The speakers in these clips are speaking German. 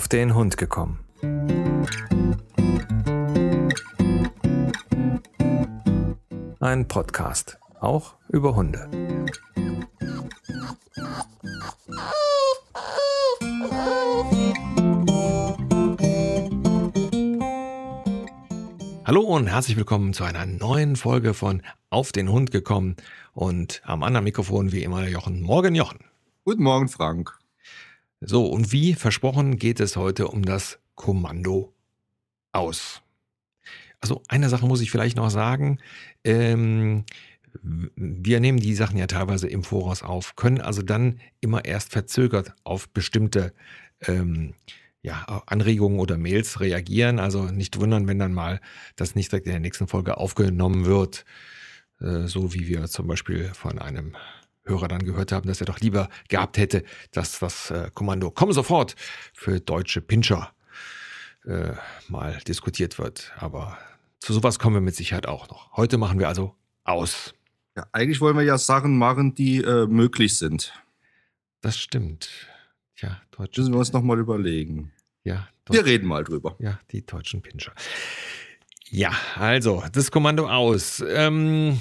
auf den Hund gekommen. Ein Podcast, auch über Hunde. Hallo und herzlich willkommen zu einer neuen Folge von Auf den Hund gekommen. Und am anderen Mikrofon wie immer Jochen. Morgen, Jochen. Guten Morgen, Frank. So, und wie versprochen geht es heute um das Kommando aus. Also eine Sache muss ich vielleicht noch sagen. Ähm, wir nehmen die Sachen ja teilweise im Voraus auf, können also dann immer erst verzögert auf bestimmte ähm, ja, Anregungen oder Mails reagieren. Also nicht wundern, wenn dann mal das nicht direkt in der nächsten Folge aufgenommen wird. Äh, so wie wir zum Beispiel von einem Hörer dann gehört haben, dass er doch lieber gehabt hätte, dass das äh, Kommando Komm sofort für deutsche Pinscher äh, mal diskutiert wird. Aber zu sowas kommen wir mit Sicherheit auch noch. Heute machen wir also aus. Ja, eigentlich wollen wir ja Sachen machen, die äh, möglich sind. Das stimmt. Ja, Deutsch. Müssen wir uns nochmal überlegen. Ja, wir reden mal drüber. Ja, die deutschen Pinscher. Ja, also das Kommando aus. Ähm,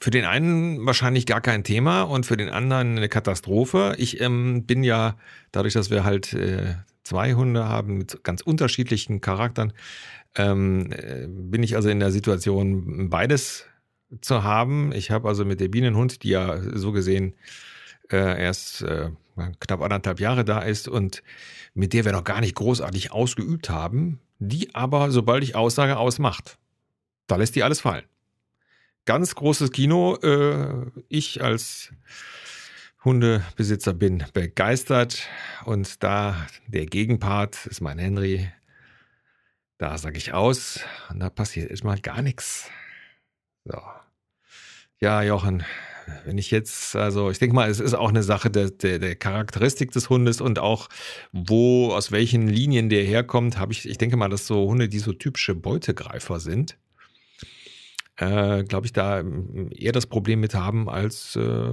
für den einen wahrscheinlich gar kein Thema und für den anderen eine Katastrophe. Ich ähm, bin ja, dadurch, dass wir halt äh, zwei Hunde haben mit ganz unterschiedlichen Charakteren, ähm, äh, bin ich also in der Situation, beides zu haben. Ich habe also mit der Bienenhund, die ja so gesehen äh, erst äh, knapp anderthalb Jahre da ist und mit der wir noch gar nicht großartig ausgeübt haben, die aber, sobald ich Aussage ausmacht, da lässt die alles fallen ganz großes Kino. Äh, ich als Hundebesitzer bin begeistert und da der Gegenpart ist mein Henry. Da sage ich aus und da passiert erstmal gar nichts. So. Ja, Jochen, wenn ich jetzt, also ich denke mal, es ist auch eine Sache der, der, der, Charakteristik des Hundes und auch wo, aus welchen Linien der herkommt, habe ich, ich denke mal, dass so Hunde, die so typische Beutegreifer sind, äh, glaube ich, da ähm, eher das Problem mit haben als äh,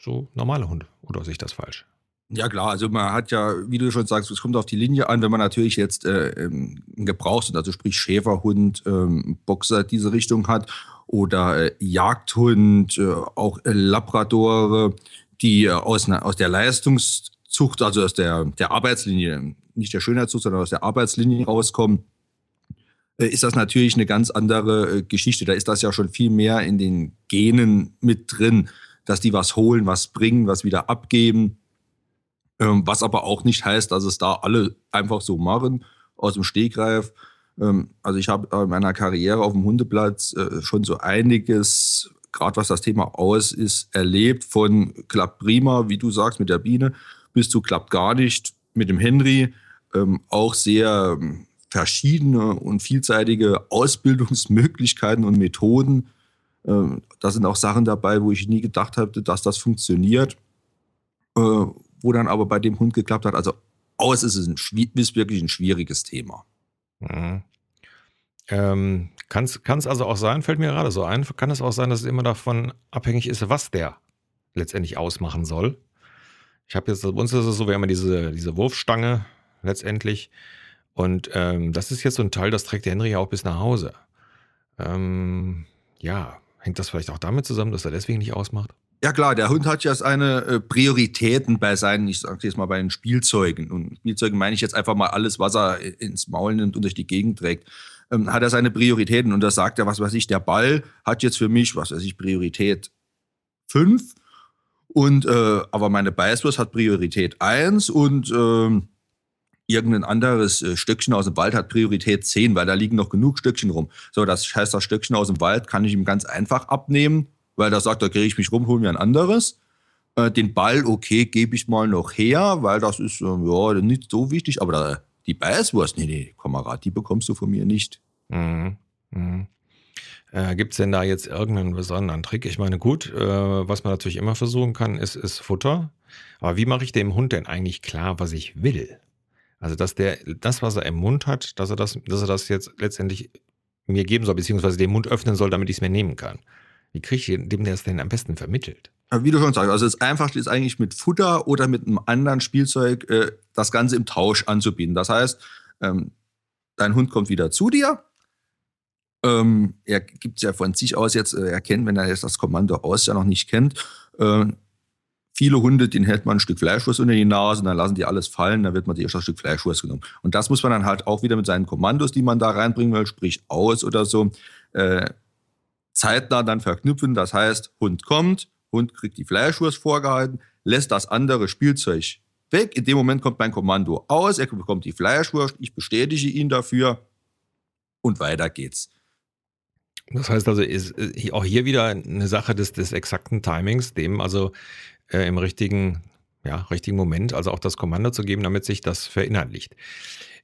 so normale Hunde. Oder sehe ich das falsch? Ja klar, also man hat ja, wie du schon sagst, es kommt auf die Linie an, wenn man natürlich jetzt äh, ähm, einen Gebrauchshund, also sprich Schäferhund, ähm, Boxer diese Richtung hat oder äh, Jagdhund, äh, auch äh, Labradore, die äh, aus, aus der Leistungszucht, also aus der, der Arbeitslinie, nicht der Schönheitszucht, sondern aus der Arbeitslinie rauskommen, ist das natürlich eine ganz andere äh, Geschichte. Da ist das ja schon viel mehr in den Genen mit drin, dass die was holen, was bringen, was wieder abgeben. Ähm, was aber auch nicht heißt, dass es da alle einfach so machen, aus dem Stegreif. Ähm, also ich habe in meiner Karriere auf dem Hundeplatz äh, schon so einiges, gerade was das Thema aus ist, erlebt. Von klappt prima, wie du sagst, mit der Biene, bis zu klappt gar nicht mit dem Henry. Ähm, auch sehr verschiedene und vielseitige Ausbildungsmöglichkeiten und Methoden. Ähm, da sind auch Sachen dabei, wo ich nie gedacht hatte, dass das funktioniert, äh, wo dann aber bei dem Hund geklappt hat. Also aus ist es ein, ist wirklich ein schwieriges Thema. Mhm. Ähm, kann es also auch sein, fällt mir gerade so ein, kann es auch sein, dass es immer davon abhängig ist, was der letztendlich ausmachen soll? Ich habe jetzt, bei uns ist es so, wir haben ja diese, diese Wurfstange letztendlich. Und ähm, das ist jetzt so ein Teil, das trägt der Henry ja auch bis nach Hause. Ähm, ja, hängt das vielleicht auch damit zusammen, dass er deswegen nicht ausmacht? Ja klar, der Hund hat ja seine äh, Prioritäten bei seinen, ich sage jetzt mal bei den Spielzeugen. Und Spielzeugen meine ich jetzt einfach mal alles, was er ins Maul nimmt und durch die Gegend trägt. Ähm, hat er seine Prioritäten und da sagt er, was weiß ich, der Ball hat jetzt für mich, was weiß ich, Priorität 5 und äh, aber meine Beißwurst hat Priorität 1 und äh, irgendein anderes äh, Stöckchen aus dem Wald hat Priorität 10, weil da liegen noch genug Stöckchen rum. So, das heißt, das Stöckchen aus dem Wald kann ich ihm ganz einfach abnehmen, weil da sagt, da kriege ich mich rum, hol mir ein anderes. Äh, den Ball, okay, gebe ich mal noch her, weil das ist äh, ja nicht so wichtig, aber da, die Beißwurst, nee, nee, Kamerad, die bekommst du von mir nicht. Mhm. Mhm. Äh, Gibt es denn da jetzt irgendeinen besonderen Trick? Ich meine, gut, äh, was man natürlich immer versuchen kann, ist, ist Futter. Aber wie mache ich dem Hund denn eigentlich klar, was ich will? Also, dass der das, was er im Mund hat, dass er das, dass er das jetzt letztendlich mir geben soll, beziehungsweise den Mund öffnen soll, damit ich es mir nehmen kann. Wie kriege ich dem der es denn am besten vermittelt? Wie du schon sagst, also das Einfachste ist eigentlich mit Futter oder mit einem anderen Spielzeug äh, das Ganze im Tausch anzubieten. Das heißt, ähm, dein Hund kommt wieder zu dir. Ähm, er gibt es ja von sich aus jetzt, äh, er kennt, wenn er jetzt das Kommando aus ja noch nicht kennt. Äh, viele Hunde, denen hält man ein Stück Fleischwurst unter die Nase und dann lassen die alles fallen, dann wird man erst ein Stück Fleischwurst genommen. Und das muss man dann halt auch wieder mit seinen Kommandos, die man da reinbringen will, sprich aus oder so, äh, zeitnah dann verknüpfen. Das heißt, Hund kommt, Hund kriegt die Fleischwurst vorgehalten, lässt das andere Spielzeug weg. In dem Moment kommt mein Kommando aus, er bekommt die Fleischwurst, ich bestätige ihn dafür und weiter geht's. Das heißt also, ist äh, auch hier wieder eine Sache des, des exakten Timings, dem also äh, im richtigen, ja, richtigen Moment, also auch das Kommando zu geben, damit sich das verinnerlicht.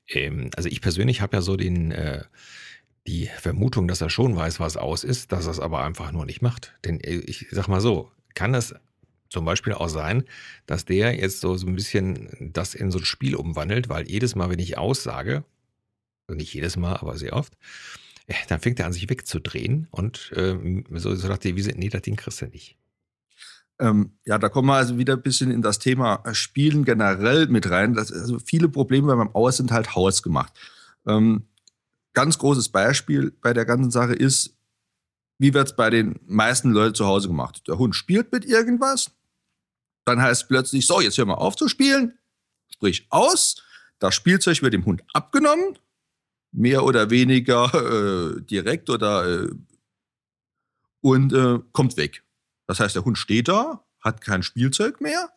Ähm, also ich persönlich habe ja so den, äh, die Vermutung, dass er schon weiß, was aus ist, dass er es aber einfach nur nicht macht. Denn äh, ich sag mal so, kann es zum Beispiel auch sein, dass der jetzt so, so ein bisschen das in so ein Spiel umwandelt, weil jedes Mal, wenn ich aussage, also nicht jedes Mal, aber sehr oft, dann fängt er an, sich wegzudrehen und ähm, so, so dachte ich, wie, nee, das Ding kriegst du nicht. Ähm, ja, da kommen wir also wieder ein bisschen in das Thema Spielen generell mit rein. Das, also viele Probleme beim Aus sind halt hausgemacht. Ähm, ganz großes Beispiel bei der ganzen Sache ist, wie wird es bei den meisten Leuten zu Hause gemacht? Der Hund spielt mit irgendwas, dann heißt plötzlich, so, jetzt hör mal auf zu spielen, sprich aus. Das Spielzeug wird dem Hund abgenommen, mehr oder weniger äh, direkt oder äh, und äh, kommt weg. Das heißt, der Hund steht da, hat kein Spielzeug mehr.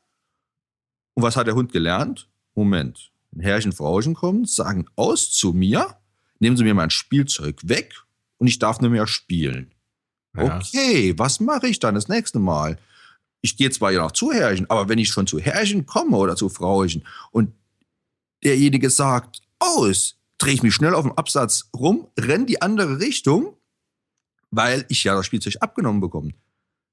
Und was hat der Hund gelernt? Moment, ein Herrchen, Frauchen kommen, sagen aus zu mir, nehmen Sie mir mein Spielzeug weg und ich darf nicht mehr spielen. Ja. Okay, was mache ich dann das nächste Mal? ich gehe zwar ja noch zu Herrchen, aber wenn ich schon zu Herrchen komme oder zu Frauchen und derjenige sagt, aus, drehe ich mich schnell auf dem Absatz rum, renne die andere Richtung, weil ich ja das Spielzeug abgenommen bekomme.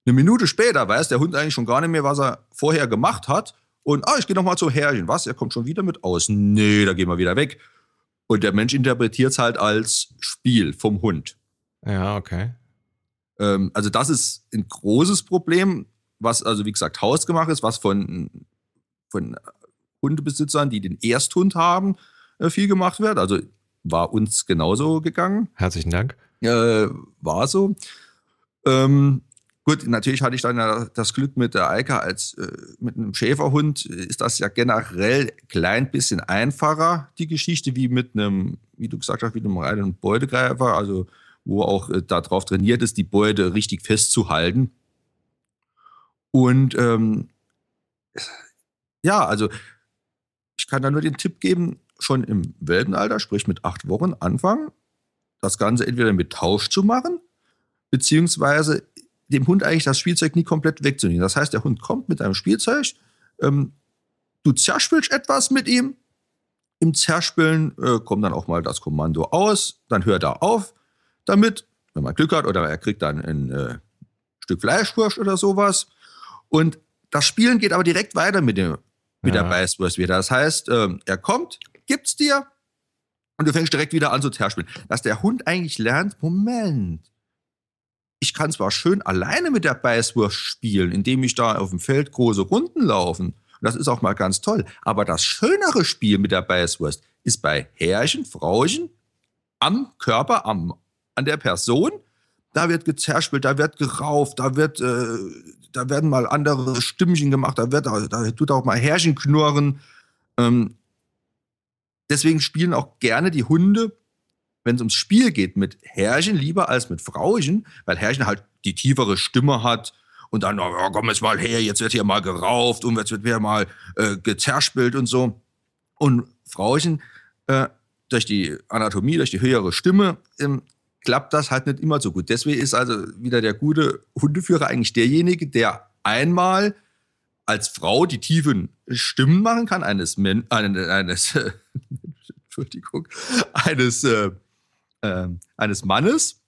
Eine Minute später weiß der Hund eigentlich schon gar nicht mehr, was er vorher gemacht hat. Und, ah, ich gehe nochmal zu Herrchen. Was? Er kommt schon wieder mit aus. Nee, da gehen wir wieder weg. Und der Mensch interpretiert es halt als Spiel vom Hund. Ja, okay. Ähm, also, das ist ein großes Problem was also wie gesagt hausgemacht ist, was von, von Hundebesitzern, die den Ersthund haben, viel gemacht wird. Also war uns genauso gegangen. Herzlichen Dank. Äh, war so. Ähm, gut, natürlich hatte ich dann ja das Glück mit der Eika als äh, mit einem Schäferhund ist das ja generell klein bisschen einfacher, die Geschichte, wie mit einem, wie du gesagt hast, wie einem reinen Beutegreifer, also wo auch äh, darauf trainiert ist, die Beute richtig festzuhalten. Und ähm, ja, also kann da nur den Tipp geben, schon im Welpenalter, sprich mit acht Wochen, anfangen, das Ganze entweder mit Tausch zu machen, beziehungsweise dem Hund eigentlich das Spielzeug nie komplett wegzunehmen. Das heißt, der Hund kommt mit einem Spielzeug, ähm, du zerspielst etwas mit ihm, im Zerspielen äh, kommt dann auch mal das Kommando aus, dann hört er auf damit, wenn man Glück hat, oder er kriegt dann ein äh, Stück Fleischwurst oder sowas. Und das Spielen geht aber direkt weiter mit, dem, mit ja. der Beißwurst wieder. Das heißt, ähm, er kommt, gibt's dir und du fängst direkt wieder an zu zerspielen. Dass der Hund eigentlich lernt, Moment, ich kann zwar schön alleine mit der Beißwurst spielen, indem ich da auf dem Feld große Runden laufen. Das ist auch mal ganz toll. Aber das schönere Spiel mit der Beißwurst ist bei Herrchen, Frauchen, am Körper, am, an der Person. Da wird gezerspielt, da wird gerauft, da wird äh, da werden mal andere Stimmchen gemacht, da, wird, da tut auch mal Herrchen knurren. Ähm, deswegen spielen auch gerne die Hunde, wenn es ums Spiel geht, mit Herrchen lieber als mit Frauchen, weil Herrchen halt die tiefere Stimme hat und dann, oh, komm jetzt mal her, jetzt wird hier mal gerauft und jetzt wird hier mal äh, gezerspielt und so. Und Frauchen, äh, durch die Anatomie, durch die höhere Stimme, ähm, klappt das halt nicht immer so gut. Deswegen ist also wieder der gute Hundeführer eigentlich derjenige, der einmal als Frau die tiefen Stimmen machen kann, eines, Men eines, äh, Entschuldigung, eines, äh, äh, eines Mannes.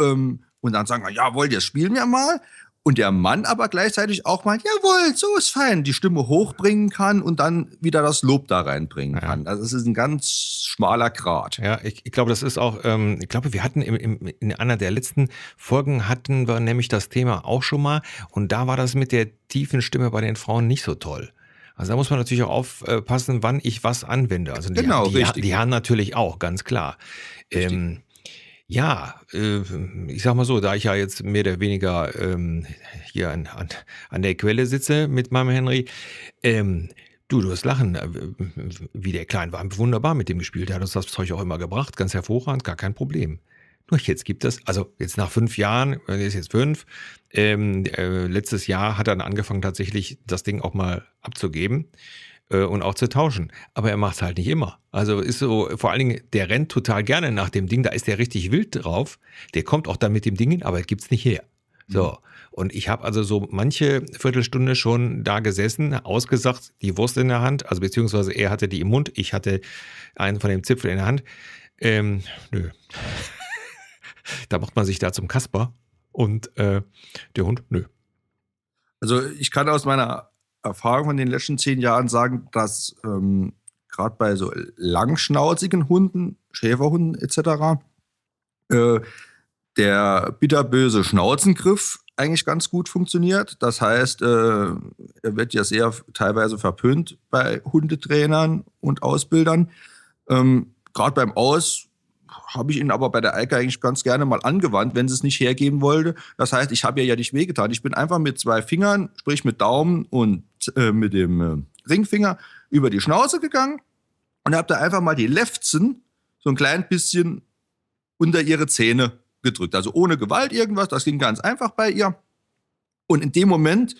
Ähm, und dann sagen ja, wollt ihr, spielen wir mal. Und der Mann aber gleichzeitig auch mal, jawohl, so ist fein, die Stimme hochbringen kann und dann wieder das Lob da reinbringen ja. kann. Also es ist ein ganz schmaler Grat. Ja, ich, ich glaube, das ist auch, ähm, ich glaube, wir hatten im, im, in einer der letzten Folgen hatten wir nämlich das Thema auch schon mal und da war das mit der tiefen Stimme bei den Frauen nicht so toll. Also da muss man natürlich auch aufpassen, wann ich was anwende. Also die, genau, die, richtig. die haben natürlich auch, ganz klar. Ähm, ja, äh, ich sag mal so, da ich ja jetzt mehr oder weniger ähm, hier an, an, an der Quelle sitze mit meinem Henry, ähm, du, du wirst lachen, äh, wie der Klein war wunderbar mit dem gespielt, er hat uns das Zeug auch immer gebracht, ganz hervorragend, gar kein Problem. Nur jetzt gibt es, also jetzt nach fünf Jahren, er ist jetzt fünf, ähm, äh, letztes Jahr hat er dann angefangen tatsächlich das Ding auch mal abzugeben äh, und auch zu tauschen. Aber er macht es halt nicht immer. Also ist so, vor allen Dingen, der rennt total gerne nach dem Ding, da ist der richtig wild drauf. Der kommt auch dann mit dem Ding hin, aber er gibt es nicht her. So. Mhm. Und ich habe also so manche Viertelstunde schon da gesessen, ausgesagt, die Wurst in der Hand, also beziehungsweise er hatte die im Mund, ich hatte einen von dem Zipfel in der Hand. Ähm, nö. da macht man sich da zum Kasper und äh, der Hund, nö. Also ich kann aus meiner Erfahrung von den letzten zehn Jahren sagen, dass ähm, gerade bei so langschnauzigen Hunden, Schäferhunden etc., äh, der bitterböse Schnauzengriff eigentlich ganz gut funktioniert. Das heißt, äh, er wird ja sehr teilweise verpönt bei Hundetrainern und Ausbildern. Ähm, gerade beim Aus habe ich ihn aber bei der Eike eigentlich ganz gerne mal angewandt, wenn sie es nicht hergeben wollte. Das heißt, ich habe ihr ja nicht wehgetan. Ich bin einfach mit zwei Fingern, sprich mit Daumen und äh, mit dem äh, Ringfinger, über die Schnauze gegangen und habe da einfach mal die Lefzen so ein klein bisschen unter ihre Zähne gedrückt. Also ohne Gewalt irgendwas, das ging ganz einfach bei ihr. Und in dem Moment,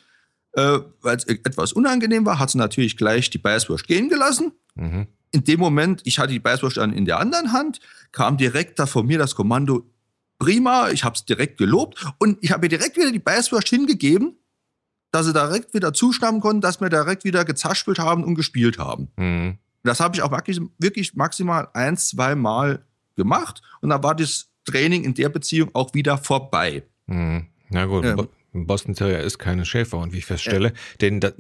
äh, weil es etwas unangenehm war, hat sie natürlich gleich die Beißwurst gehen gelassen. Mhm in dem Moment, ich hatte die Beißwurst dann in der anderen Hand, kam direkt da von mir das Kommando, prima, ich habe es direkt gelobt und ich habe ihr direkt wieder die Beißwurst hingegeben, dass sie direkt wieder zuschnappen konnten, dass wir direkt wieder gezaspelt haben und gespielt haben. Mhm. Das habe ich auch wirklich, maximal ein, zwei Mal gemacht und dann war das Training in der Beziehung auch wieder vorbei. Mhm. Na gut, ähm, Boston Terrier ist keine Schäfer und wie ich feststelle, ja. denn das,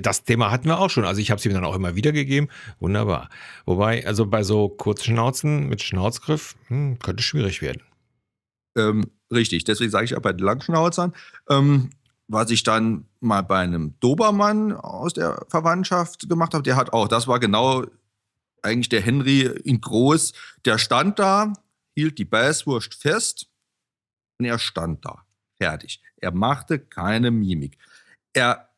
das, Thema hatten wir auch schon. Also ich habe es ihm dann auch immer wieder gegeben. Wunderbar. Wobei, also bei so Kurzschnauzen mit Schnauzgriff hm, könnte schwierig werden. Ähm, richtig, deswegen sage ich auch bei den Langschnauzern. Ähm, was ich dann mal bei einem Dobermann aus der Verwandtschaft gemacht habe, der hat auch, das war genau eigentlich der Henry in groß, der stand da, hielt die Beißwurst fest und er stand da. Fertig. Er machte keine Mimik. Er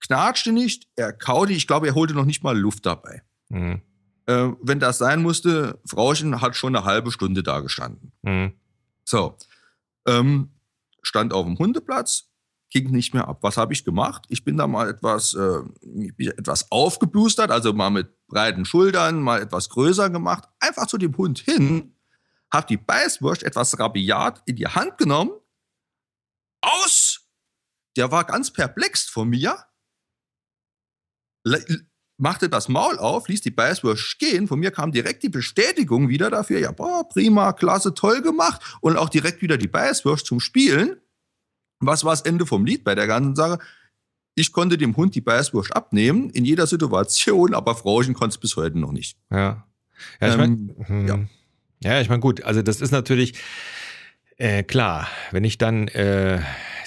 knatschte nicht, er kaute, ich glaube, er holte noch nicht mal Luft dabei. Mhm. Äh, wenn das sein musste, Frauchen hat schon eine halbe Stunde da gestanden. Mhm. So, ähm, stand auf dem Hundeplatz, ging nicht mehr ab. Was habe ich gemacht? Ich bin da mal etwas, äh, etwas aufgeblustert, also mal mit breiten Schultern, mal etwas größer gemacht, einfach zu dem Hund hin, habe die Beißwurst etwas rabiat in die Hand genommen aus! Der war ganz perplex von mir, machte das Maul auf, ließ die Beißwurst gehen. Von mir kam direkt die Bestätigung wieder dafür, ja, boah, prima, klasse, toll gemacht. Und auch direkt wieder die Beißwurst zum Spielen. Was war das Ende vom Lied bei der ganzen Sache? Ich konnte dem Hund die Beißwurst abnehmen, in jeder Situation, aber Frauchen konnte es bis heute noch nicht. Ja. Ja, ich meine, ähm, hm. ja. ja, ich mein, gut, also das ist natürlich, äh, klar, wenn ich dann äh,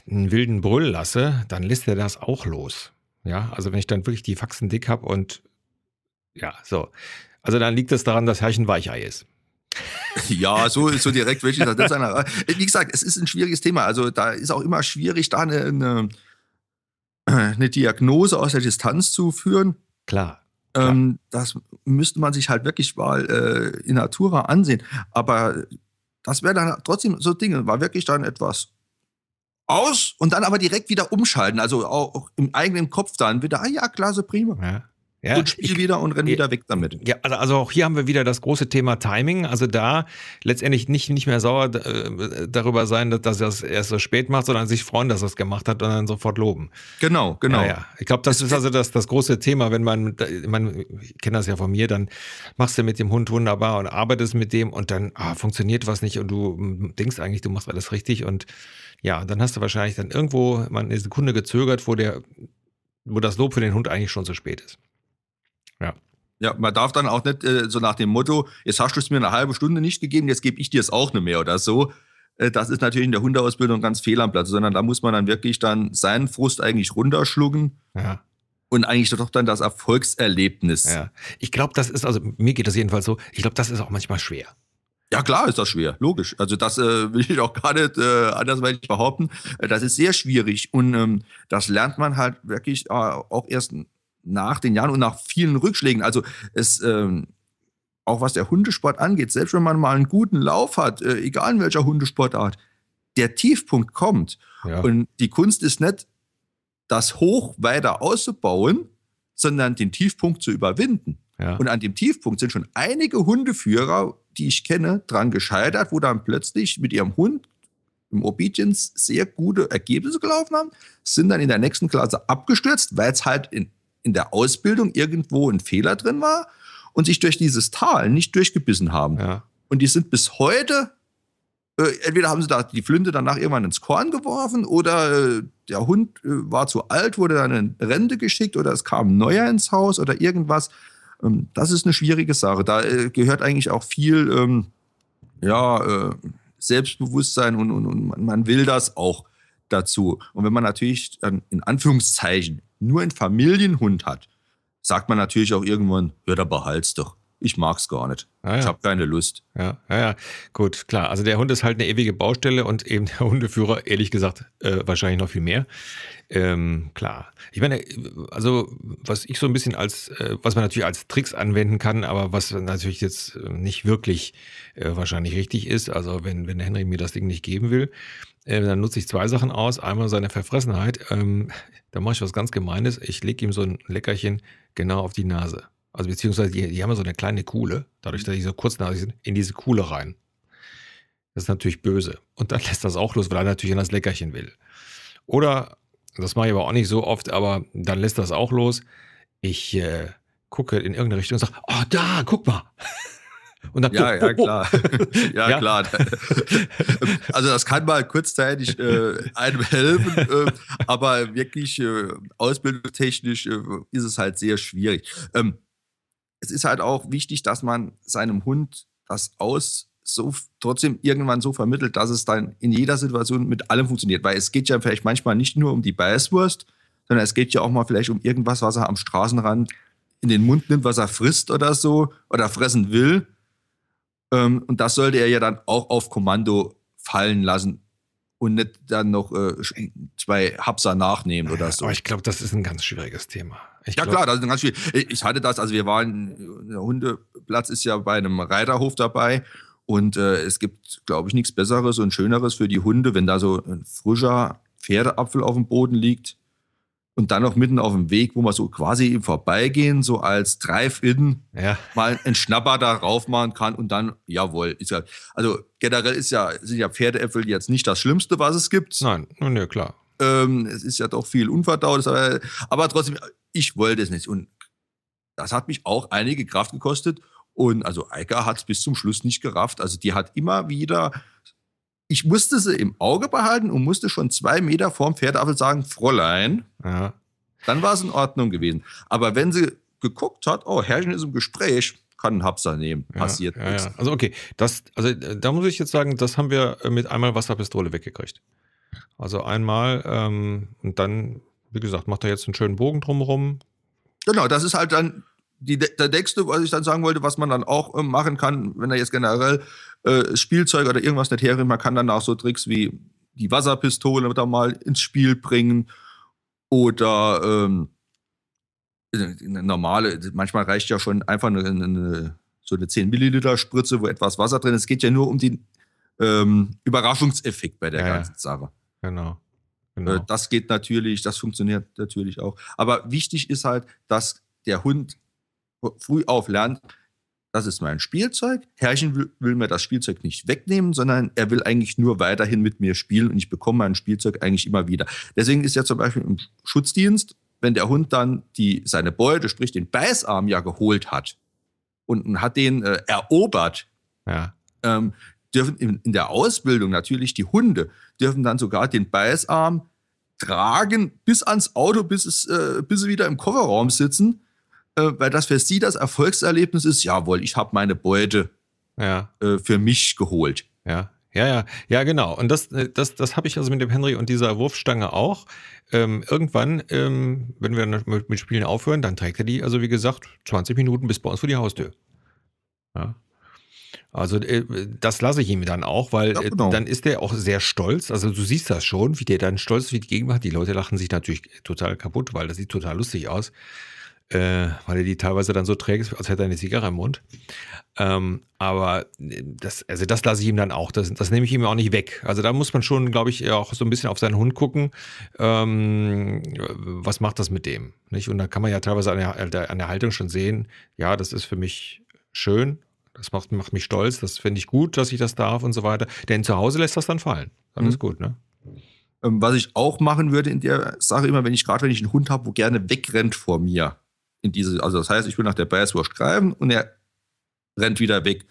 einen wilden Brüll lasse, dann lässt er das auch los. Ja, also wenn ich dann wirklich die Faxen dick habe und ja, so. Also dann liegt es daran, dass Herrchen Weichei ist. Ja, so, so direkt wirklich. Das eine, wie gesagt, es ist ein schwieriges Thema. Also da ist auch immer schwierig, da eine, eine, eine Diagnose aus der Distanz zu führen. Klar. Ähm, das müsste man sich halt wirklich mal äh, in Natura ansehen. Aber das wäre dann trotzdem so Dinge, war wirklich dann etwas aus und dann aber direkt wieder umschalten, also auch im eigenen Kopf dann wieder, ah ja, klasse, prima. Ja. Ja, und spiel ich, wieder und renn wieder weg damit. Ja, also, also auch hier haben wir wieder das große Thema Timing. Also da letztendlich nicht, nicht mehr sauer äh, darüber sein, dass er es erst so spät macht, sondern sich freuen, dass er es gemacht hat und dann sofort loben. Genau, genau. Ja, ja. Ich glaube, das ist also das, das große Thema, wenn man, man, ich kenne das ja von mir, dann machst du mit dem Hund wunderbar und arbeitest mit dem und dann ah, funktioniert was nicht und du hm, denkst eigentlich, du machst alles richtig und ja, dann hast du wahrscheinlich dann irgendwo man eine Sekunde gezögert, wo der, wo das Lob für den Hund eigentlich schon zu spät ist. Ja. Ja, man darf dann auch nicht äh, so nach dem Motto, jetzt hast du es mir eine halbe Stunde nicht gegeben, jetzt gebe ich dir es auch nicht mehr oder so. Äh, das ist natürlich in der Hundeausbildung ganz fehl am Platz, sondern da muss man dann wirklich dann seinen Frust eigentlich runterschlucken. Ja. Und eigentlich doch dann das Erfolgserlebnis. Ja. Ich glaube, das ist, also mir geht das jedenfalls so, ich glaube, das ist auch manchmal schwer. Ja, klar ist das schwer, logisch. Also das äh, will ich auch gar nicht äh, andersweitig behaupten. Äh, das ist sehr schwierig und ähm, das lernt man halt wirklich äh, auch erst nach den Jahren und nach vielen Rückschlägen. Also es ähm, auch was der Hundesport angeht, selbst wenn man mal einen guten Lauf hat, äh, egal in welcher Hundesportart, der Tiefpunkt kommt. Ja. Und die Kunst ist nicht, das Hoch weiter auszubauen, sondern den Tiefpunkt zu überwinden. Ja. Und an dem Tiefpunkt sind schon einige Hundeführer, die ich kenne, dran gescheitert, wo dann plötzlich mit ihrem Hund im Obedience sehr gute Ergebnisse gelaufen haben, sind dann in der nächsten Klasse abgestürzt, weil es halt in in der Ausbildung irgendwo ein Fehler drin war und sich durch dieses Tal nicht durchgebissen haben. Ja. Und die sind bis heute, äh, entweder haben sie da die Flinte danach irgendwann ins Korn geworfen oder äh, der Hund äh, war zu alt, wurde dann in Rente geschickt oder es kam ein neuer ins Haus oder irgendwas. Ähm, das ist eine schwierige Sache. Da äh, gehört eigentlich auch viel ähm, ja, äh, Selbstbewusstsein und, und, und man will das auch dazu. Und wenn man natürlich dann in Anführungszeichen nur einen Familienhund hat, sagt man natürlich auch irgendwann, ja, da behalt's doch. Ich mag's gar nicht. Ah, ja. Ich habe keine Lust. Ja, ja, ja, gut, klar. Also der Hund ist halt eine ewige Baustelle und eben der Hundeführer, ehrlich gesagt, äh, wahrscheinlich noch viel mehr. Ähm, klar. Ich meine, also was ich so ein bisschen als, äh, was man natürlich als Tricks anwenden kann, aber was natürlich jetzt nicht wirklich äh, wahrscheinlich richtig ist, also wenn, wenn Henry mir das Ding nicht geben will, äh, dann nutze ich zwei Sachen aus. Einmal seine Verfressenheit. Ähm, da mache ich was ganz Gemeines. Ich lege ihm so ein Leckerchen genau auf die Nase. Also beziehungsweise die, die haben ja so eine kleine Kuhle, dadurch, dass die so kurznasig sind, in diese Kuhle rein. Das ist natürlich böse. Und dann lässt das auch los, weil er natürlich an das Leckerchen will. Oder, das mache ich aber auch nicht so oft, aber dann lässt das auch los. Ich äh, gucke in irgendeine Richtung und sage, oh, da, guck mal. Und dann, ja, ja, klar. ja, ja, klar. Also das kann mal kurzzeitig äh, einem helfen, äh, aber wirklich äh, ausbildungstechnisch äh, ist es halt sehr schwierig. Ähm, es ist halt auch wichtig, dass man seinem Hund das aus so trotzdem irgendwann so vermittelt, dass es dann in jeder Situation mit allem funktioniert. Weil es geht ja vielleicht manchmal nicht nur um die Beißwurst, sondern es geht ja auch mal vielleicht um irgendwas, was er am Straßenrand in den Mund nimmt, was er frisst oder so oder fressen will. Ähm, und das sollte er ja dann auch auf Kommando fallen lassen und nicht dann noch äh, zwei Hapser nachnehmen oder so. Aber ich glaube, das ist ein ganz schwieriges Thema. Ich ja, glaub, klar, das ist ein ganz schwierig. Ich hatte das, also wir waren, der Hundeplatz ist ja bei einem Reiterhof dabei und äh, es gibt, glaube ich, nichts Besseres und Schöneres für die Hunde, wenn da so ein frischer Pferdeapfel auf dem Boden liegt und dann noch mitten auf dem Weg, wo man so quasi im Vorbeigehen, so als Drive-In ja. mal einen Schnapper da raufmachen kann und dann, jawohl, ist ja, also generell ist ja, sind ja Pferdeäpfel jetzt nicht das Schlimmste, was es gibt. Nein, nun ja, klar. Ähm, es ist ja doch viel unverdaut, aber, aber trotzdem, ich wollte es nicht. Und das hat mich auch einige Kraft gekostet. Und also Eika hat es bis zum Schluss nicht gerafft. Also die hat immer wieder ich musste sie im Auge behalten und musste schon zwei Meter vorm Pferdeapfel sagen, Fräulein. Ja. Dann war es in Ordnung gewesen. Aber wenn sie geguckt hat, oh, Herrchen ist im Gespräch, kann ein Hapser nehmen. Passiert ja, nichts. Ja. Also okay, das, also da muss ich jetzt sagen, das haben wir mit einmal Wasserpistole weggekriegt. Also einmal ähm, und dann, wie gesagt, macht er jetzt einen schönen Bogen drumherum. Genau, das ist halt dann die, der nächste, was ich dann sagen wollte, was man dann auch äh, machen kann, wenn er jetzt generell äh, Spielzeug oder irgendwas nicht herrichtet, man kann dann auch so Tricks wie die Wasserpistole da mal ins Spiel bringen oder ähm, eine normale, manchmal reicht ja schon einfach eine, eine, so eine 10 Milliliter Spritze, wo etwas Wasser drin ist. Es geht ja nur um den ähm, Überraschungseffekt bei der ja, ganzen Sache. Genau. genau. Äh, das geht natürlich, das funktioniert natürlich auch. Aber wichtig ist halt, dass der Hund früh auf lernt, das ist mein Spielzeug. Herrchen will, will, mir das Spielzeug nicht wegnehmen, sondern er will eigentlich nur weiterhin mit mir spielen und ich bekomme mein Spielzeug eigentlich immer wieder. Deswegen ist ja zum Beispiel im Schutzdienst, wenn der Hund dann die, seine Beute, sprich den Beißarm ja geholt hat und hat den äh, erobert, ja. ähm, dürfen in, in der Ausbildung natürlich die Hunde, dürfen dann sogar den Beißarm tragen bis ans Auto, bis, es, äh, bis sie wieder im Kofferraum sitzen äh, weil das für sie das Erfolgserlebnis ist, jawohl, ich habe meine Beute ja. äh, für mich geholt. Ja. Ja, ja, ja, genau. Und das, äh, das, das habe ich also mit dem Henry und dieser Wurfstange auch. Ähm, irgendwann, ähm, wenn wir mit, mit Spielen aufhören, dann trägt er die, also wie gesagt, 20 Minuten bis bei uns vor die Haustür. Ja. Also äh, das lasse ich ihm dann auch, weil ja, äh, genau. dann ist er auch sehr stolz. Also du siehst das schon, wie der dann stolz ist, wie die Gegenwart. Die Leute lachen sich natürlich total kaputt, weil das sieht total lustig aus äh, weil er die teilweise dann so trägt, als hätte er eine Zigarre im Mund. Ähm, aber das, also das lasse ich ihm dann auch. Das, das nehme ich ihm auch nicht weg. Also da muss man schon, glaube ich, auch so ein bisschen auf seinen Hund gucken. Ähm, was macht das mit dem? Nicht? Und da kann man ja teilweise an der, an der Haltung schon sehen, ja, das ist für mich schön, das macht, macht mich stolz, das finde ich gut, dass ich das darf und so weiter. Denn zu Hause lässt das dann fallen. Dann mhm. ist gut, ne? Ähm, was ich auch machen würde in der Sache immer, wenn ich gerade, wenn ich einen Hund habe, wo gerne wegrennt vor mir, in diese, also das heißt, ich will nach der Beißwurst greifen und er rennt wieder weg.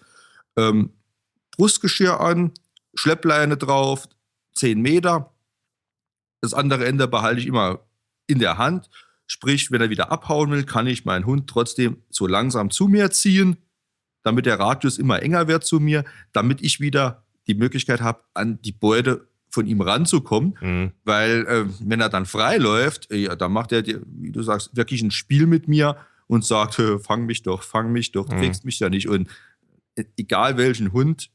Ähm, Brustgeschirr an, Schleppleine drauf, 10 Meter. Das andere Ende behalte ich immer in der Hand. Sprich, wenn er wieder abhauen will, kann ich meinen Hund trotzdem so langsam zu mir ziehen, damit der Radius immer enger wird zu mir, damit ich wieder die Möglichkeit habe, an die Beute von ihm ranzukommen, mhm. weil äh, wenn er dann frei läuft, äh, dann macht er, wie du sagst, wirklich ein Spiel mit mir und sagt, fang mich doch, fang mich doch, mhm. kriegst mich ja nicht. Und äh, egal welchen Hund,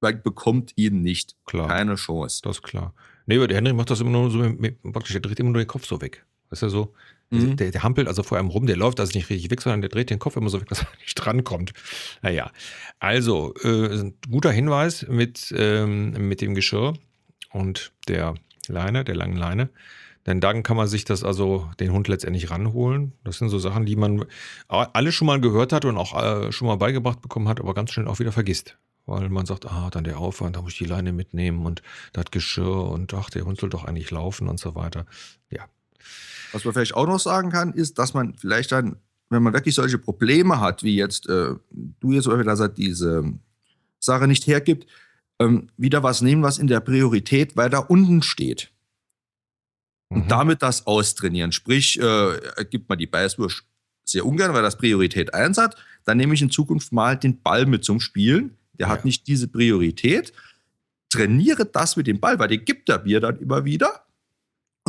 bekommt ihn nicht. Klar. Keine Chance. Das ist klar. Nee, aber der Henry macht das immer nur so, mit, praktisch, der dreht immer nur den Kopf so weg. Weißt du, so, mhm. der, der, hampelt also vor einem rum, der läuft also nicht richtig weg, sondern der dreht den Kopf immer so weg, dass er nicht drankommt. Naja, also, äh, guter Hinweis mit, ähm, mit dem Geschirr und der Leine, der langen Leine. Denn dann kann man sich das also den Hund letztendlich ranholen. Das sind so Sachen, die man alle schon mal gehört hat und auch äh, schon mal beigebracht bekommen hat, aber ganz schnell auch wieder vergisst. Weil man sagt, ah, dann der Aufwand, da muss ich die Leine mitnehmen und das Geschirr und ach, der Hund soll doch eigentlich laufen und so weiter. Ja, was man vielleicht auch noch sagen kann, ist, dass man vielleicht dann, wenn man wirklich solche Probleme hat, wie jetzt äh, du jetzt oder dass er diese Sache nicht hergibt, ähm, wieder was nehmen, was in der Priorität weiter unten steht. Und mhm. damit das austrainieren. Sprich, äh, gibt man die Beißwurst sehr ungern, weil das Priorität 1 hat. Dann nehme ich in Zukunft mal den Ball mit zum Spielen. Der ja. hat nicht diese Priorität. Trainiere das mit dem Ball, weil den gibt er mir dann immer wieder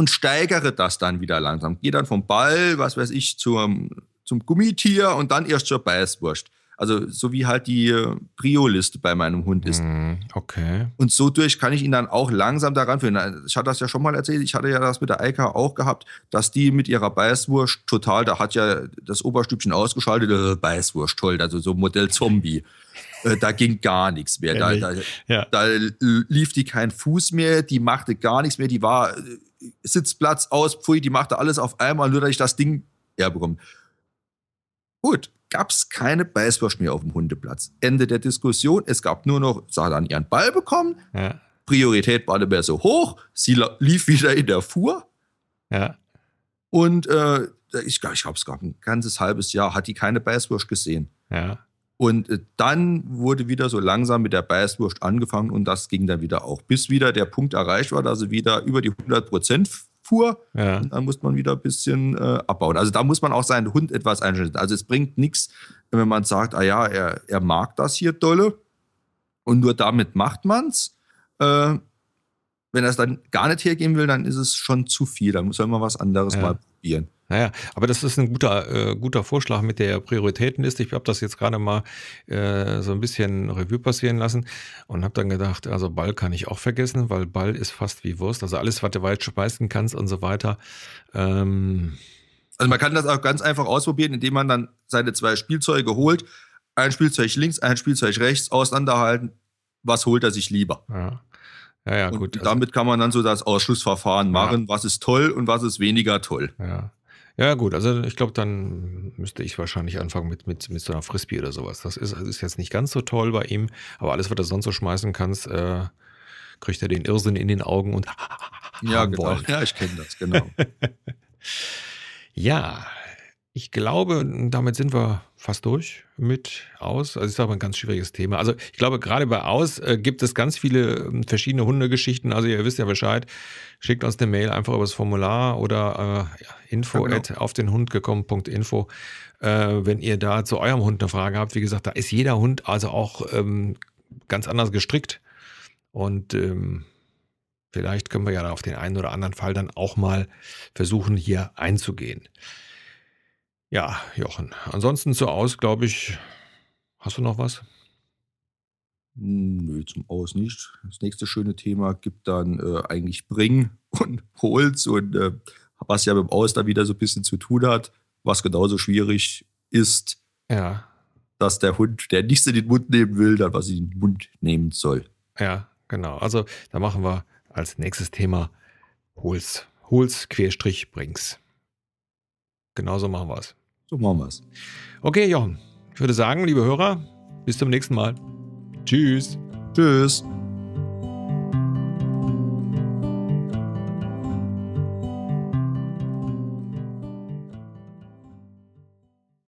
und steigere das dann wieder langsam. Gehe dann vom Ball, was weiß ich, zum, zum Gummitier und dann erst zur Beißwurst. Also so wie halt die äh, Prio-Liste bei meinem Hund ist. Hm, okay. Und so durch kann ich ihn dann auch langsam daran führen. Ich hatte das ja schon mal erzählt, ich hatte ja das mit der Eika auch gehabt, dass die mit ihrer Beißwurst total, da hat ja das Oberstübchen ausgeschaltet, äh, Beißwurst, toll, also so Modell Zombie. Äh, da ging gar nichts mehr. Da, da, ja. da, lief die kein Fuß mehr, die machte gar nichts mehr, die war Sitzplatz aus, pfui, die machte alles auf einmal, nur dass ich das Ding herbekomme. Gut, gab es keine Beißwurst mehr auf dem Hundeplatz. Ende der Diskussion. Es gab nur noch, sie hat dann ihren Ball bekommen. Ja. Priorität war nicht mehr so hoch. Sie lief wieder in der Fuhr. Ja. Und äh, ich glaube, ich glaub, es gab ein ganzes halbes Jahr, hat die keine Beißwurst gesehen. Ja. Und äh, dann wurde wieder so langsam mit der Beißwurst angefangen und das ging dann wieder auch, bis wieder der Punkt erreicht war, dass sie wieder über die 100 Prozent fuhr. Ja. Und dann muss man wieder ein bisschen äh, abbauen. Also da muss man auch seinen Hund etwas einschätzen. Also es bringt nichts, wenn man sagt, ah ja, er, er mag das hier dolle und nur damit macht man's. Äh, wenn er es dann gar nicht hergeben will, dann ist es schon zu viel. Dann muss man was anderes ja. mal probieren. Naja, aber das ist ein guter, äh, guter Vorschlag mit der Prioritätenliste. Ich habe das jetzt gerade mal äh, so ein bisschen Revue passieren lassen und habe dann gedacht, also Ball kann ich auch vergessen, weil Ball ist fast wie Wurst. Also alles, was du weit schmeißen kannst und so weiter. Ähm also man kann das auch ganz einfach ausprobieren, indem man dann seine zwei Spielzeuge holt. Ein Spielzeug links, ein Spielzeug rechts, auseinanderhalten. Was holt er sich lieber? Ja. Ja, ja, und gut. damit kann man dann so das Ausschlussverfahren machen, ja. was ist toll und was ist weniger toll. Ja. Ja, gut, also ich glaube, dann müsste ich wahrscheinlich anfangen mit, mit, mit so einer Frisbee oder sowas. Das ist, ist jetzt nicht ganz so toll bei ihm, aber alles, was du sonst so schmeißen kannst, äh, kriegt er den Irrsinn in den Augen und ja, genau. Wollen. Ja, ich kenne das, genau. ja, ich glaube, damit sind wir fast durch mit Aus. Also, es ist aber ein ganz schwieriges Thema. Also, ich glaube, gerade bei Aus äh, gibt es ganz viele äh, verschiedene Hundegeschichten. Also, ihr wisst ja Bescheid. Schickt uns eine Mail einfach über das Formular oder äh, info ja, genau. auf den Hund gekommen.info. Äh, wenn ihr da zu eurem Hund eine Frage habt, wie gesagt, da ist jeder Hund also auch ähm, ganz anders gestrickt. Und ähm, vielleicht können wir ja auf den einen oder anderen Fall dann auch mal versuchen, hier einzugehen. Ja, Jochen. Ansonsten zu Aus, glaube ich, hast du noch was? Nö, zum Aus nicht. Das nächste schöne Thema gibt dann äh, eigentlich Bring und Holz und äh, was ja mit dem Aus da wieder so ein bisschen zu tun hat, was genauso schwierig ist, ja. dass der Hund, der nichts in den Mund nehmen will, dann was in den Mund nehmen soll. Ja, genau. Also da machen wir als nächstes Thema Holz. Holz, Querstrich, Brings. Genauso machen wir es. So machen wir es. Okay, Jochen. Ich würde sagen, liebe Hörer, bis zum nächsten Mal. Tschüss. Tschüss.